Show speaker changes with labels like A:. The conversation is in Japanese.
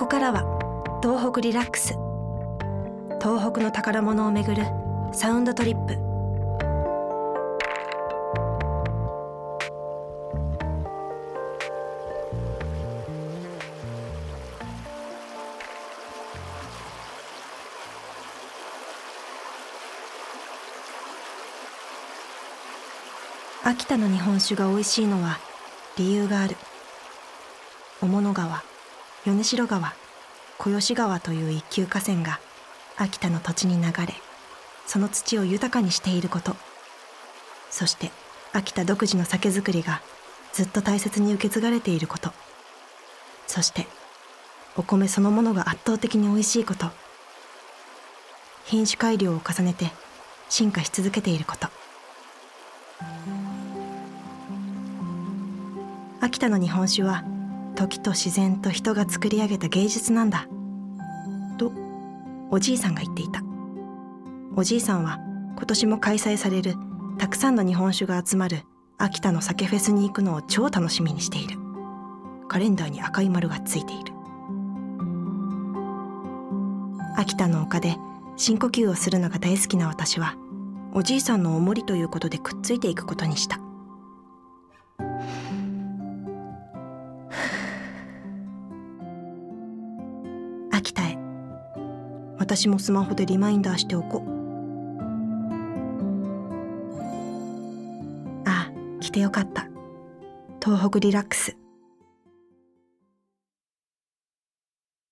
A: こからは東北リラックス。東北の宝物をめぐるサウンドトリップ。秋田の日本酒が美味しいのは理由がある。雄物川。米代川小吉川という一級河川が秋田の土地に流れその土を豊かにしていること。そして秋田独自の酒造りがずっと大切に受け継がれていること。そしてお米そのものが圧倒的に美味しいこと。品種改良を重ねて進化し続けていること。秋田の日本酒は時と自然と人が作り上げた芸術なんだ。とおじいさんが言っていた。おじいさんは今年も開催されるたくさんの日本酒が集まる秋田の酒フェスに行くのを超楽しみにしている。カレンダーに赤い丸がついている。秋田の丘で深呼吸をするのが大好きな私はおじいさんのおもりということでくっついていくことにした。秋田へ私もスマホでリマインダーしておこう。ああ来てよかった。東北リラックス。